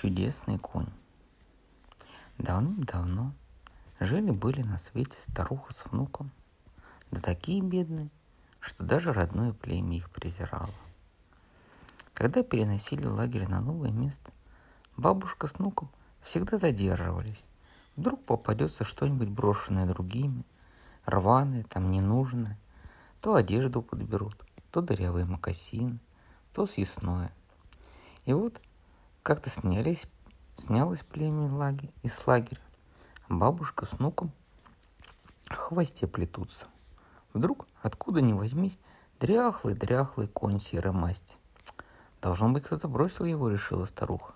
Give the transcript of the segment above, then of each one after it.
Чудесный конь. Давным-давно жили-были на свете старуха с внуком, да такие бедные, что даже родное племя их презирало. Когда переносили лагерь на новое место, бабушка с внуком всегда задерживались. Вдруг попадется что-нибудь брошенное другими, рваное, там ненужное. То одежду подберут, то дырявые мокасины, то съестное. И вот как-то снялись, снялось племя лагерь, из лагеря. Бабушка с внуком в хвосте плетутся. Вдруг, откуда ни возьмись, дряхлый-дряхлый конь серой масти. Должно быть, кто-то бросил его, решила старуха.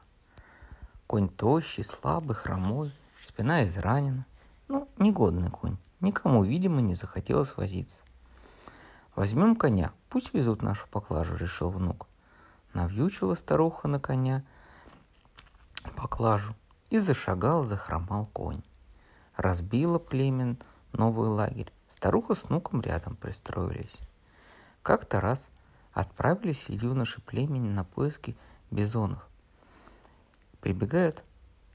Конь тощий, слабый, хромой, спина изранена. Ну, негодный конь. Никому, видимо, не захотелось возиться. Возьмем коня, пусть везут нашу поклажу, решил внук. Навьючила старуха на коня поклажу, и зашагал, захромал конь. Разбила племен новый лагерь. Старуха с внуком рядом пристроились. Как-то раз отправились юноши племени на поиски бизонов. Прибегают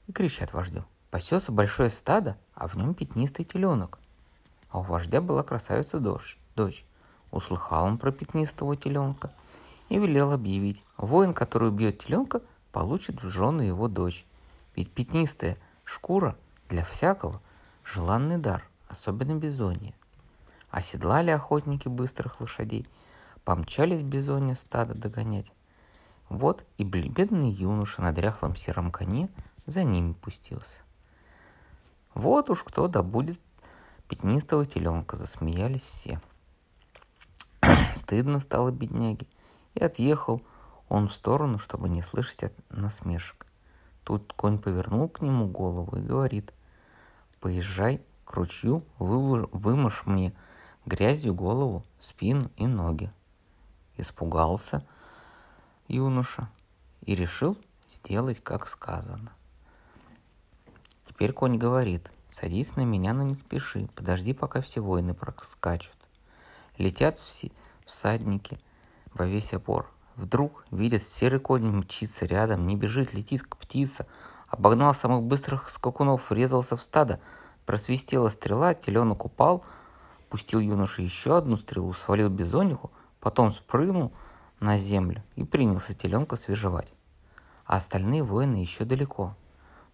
и кричат вождю. Пасется большое стадо, а в нем пятнистый теленок. А у вождя была красавица дочь. дочь. Услыхал он про пятнистого теленка и велел объявить. Воин, который убьет теленка, получит в жены его дочь. Ведь пятнистая шкура для всякого желанный дар, особенно бизонья. Оседлали охотники быстрых лошадей, помчались бизонья стадо догонять. Вот и бедный юноша на дряхлом сером коне за ними пустился. Вот уж кто добудет пятнистого теленка, засмеялись все. Стыдно стало бедняге, и отъехал он в сторону, чтобы не слышать от насмешек. Тут конь повернул к нему голову и говорит, «Поезжай к ручью, вы, вымажь мне грязью голову, спину и ноги». Испугался юноша и решил сделать, как сказано. Теперь конь говорит, садись на меня, но не спеши, подожди, пока все воины проскачут. Летят все всадники во весь опор, Вдруг видит, серый конь мчится рядом, не бежит, летит к птице. Обогнал самых быстрых скакунов, врезался в стадо. Просвистела стрела, теленок упал, пустил юноша еще одну стрелу, свалил бизониху, потом спрыгнул на землю и принялся теленка свежевать. А остальные воины еще далеко.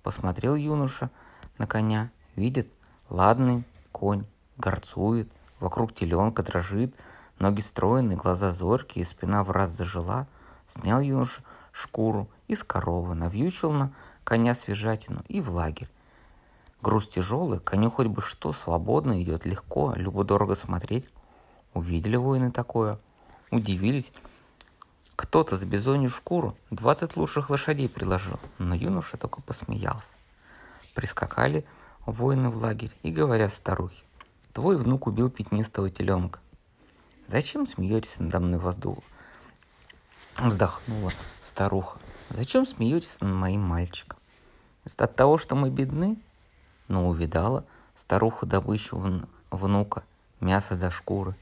Посмотрел юноша на коня, видит, ладный конь, горцует, вокруг теленка дрожит, Ноги стройные, глаза зоркие, спина в раз зажила. Снял юноша шкуру из коровы, навьючил на коня свежатину и в лагерь. Груз тяжелый, коню хоть бы что, свободно идет, легко, любо-дорого смотреть. Увидели воины такое, удивились. Кто-то за бизонью шкуру 20 лучших лошадей предложил, но юноша только посмеялся. Прискакали воины в лагерь и говорят старухе, твой внук убил пятнистого теленка. Зачем смеетесь надо мной воздух? Вздохнула старуха. Зачем смеетесь над моим мальчиком? От того, что мы бедны? Но увидала старуха добычу внука, мясо до шкуры.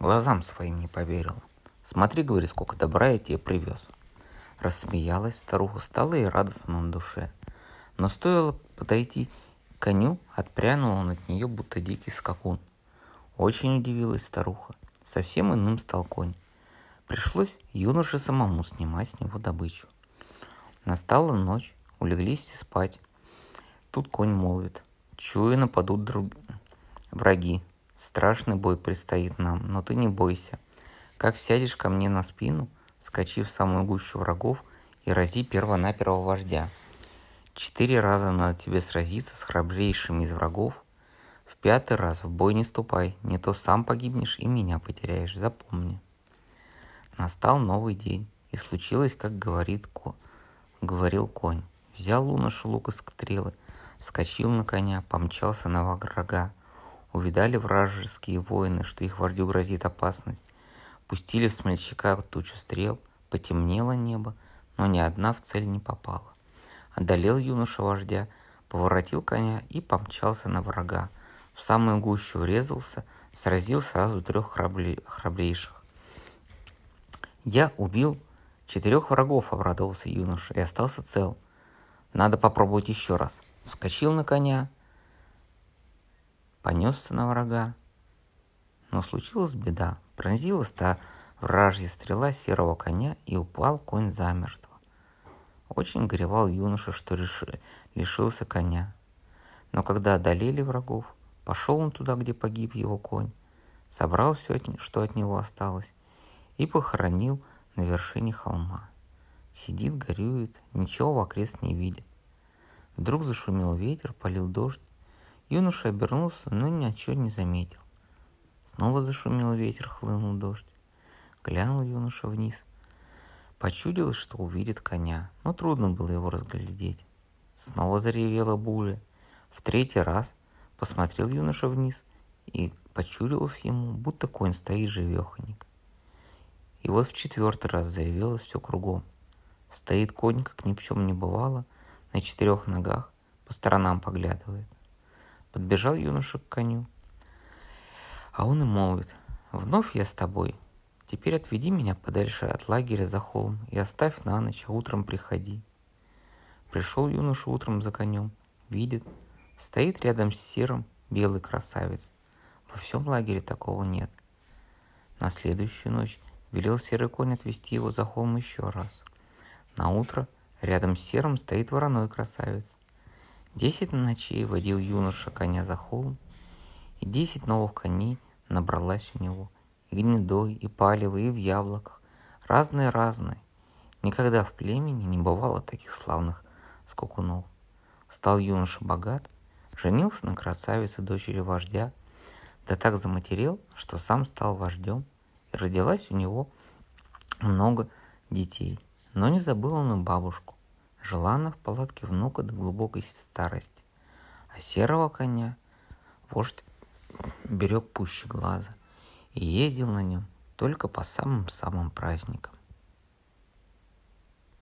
Глазам своим не поверила. Смотри, говорит, сколько добра я тебе привез. Рассмеялась старуха, стала и радостно на душе. Но стоило подойти к коню, отпрянул он от нее, будто дикий скакун. Очень удивилась старуха. Совсем иным стал конь. Пришлось юноше самому снимать с него добычу. Настала ночь, улеглись все спать. Тут конь молвит. Чую, нападут друг... враги. Страшный бой предстоит нам, но ты не бойся. Как сядешь ко мне на спину, скачи в самую гущу врагов и рази перво-наперво вождя. Четыре раза надо тебе сразиться с храбрейшими из врагов, пятый раз в бой не ступай, не то сам погибнешь и меня потеряешь, запомни. Настал новый день, и случилось, как говорит ко... говорил конь. Взял Луноша лук и стрелы, вскочил на коня, помчался на врага. Увидали вражеские воины, что их вождю грозит опасность. Пустили в смельчака тучу стрел, потемнело небо, но ни одна в цель не попала. Одолел юноша вождя, поворотил коня и помчался на врага – в самую гущу врезался, сразил сразу трех храбли... храбрейших. Я убил четырех врагов, обрадовался юноша, и остался цел. Надо попробовать еще раз. Вскочил на коня, понесся на врага. Но случилась беда. Пронзила ста вражья стрела серого коня, и упал конь замертво. Очень горевал юноша, что реши, лишился коня. Но когда одолели врагов, пошел он туда, где погиб его конь, собрал все, что от него осталось, и похоронил на вершине холма. Сидит, горюет, ничего в окрест не видит. Вдруг зашумел ветер, полил дождь. Юноша обернулся, но ни о чем не заметил. Снова зашумел ветер, хлынул дождь. Глянул юноша вниз. Почудилось, что увидит коня, но трудно было его разглядеть. Снова заревела буря. В третий раз посмотрел юноша вниз, и почудилось ему, будто конь стоит живеханик. И вот в четвертый раз заревело все кругом. Стоит конь, как ни в чем не бывало, на четырех ногах, по сторонам поглядывает. Подбежал юноша к коню, а он и молвит, «Вновь я с тобой. Теперь отведи меня подальше от лагеря за холм и оставь на ночь, а утром приходи». Пришел юноша утром за конем, видит, стоит рядом с серым белый красавец. Во всем лагере такого нет. На следующую ночь велел серый конь отвезти его за холм еще раз. На утро рядом с серым стоит вороной красавец. Десять ночей водил юноша коня за холм, и десять новых коней набралась у него, и гнедой, и палевый, и в яблоках, разные-разные. Никогда в племени не бывало таких славных скакунов. Стал юноша богат, женился на красавице дочери вождя, да так заматерел, что сам стал вождем, и родилась у него много детей – но не забыл он и бабушку. Жила она в палатке внука до глубокой старости. А серого коня вождь берег пуще глаза и ездил на нем только по самым-самым праздникам.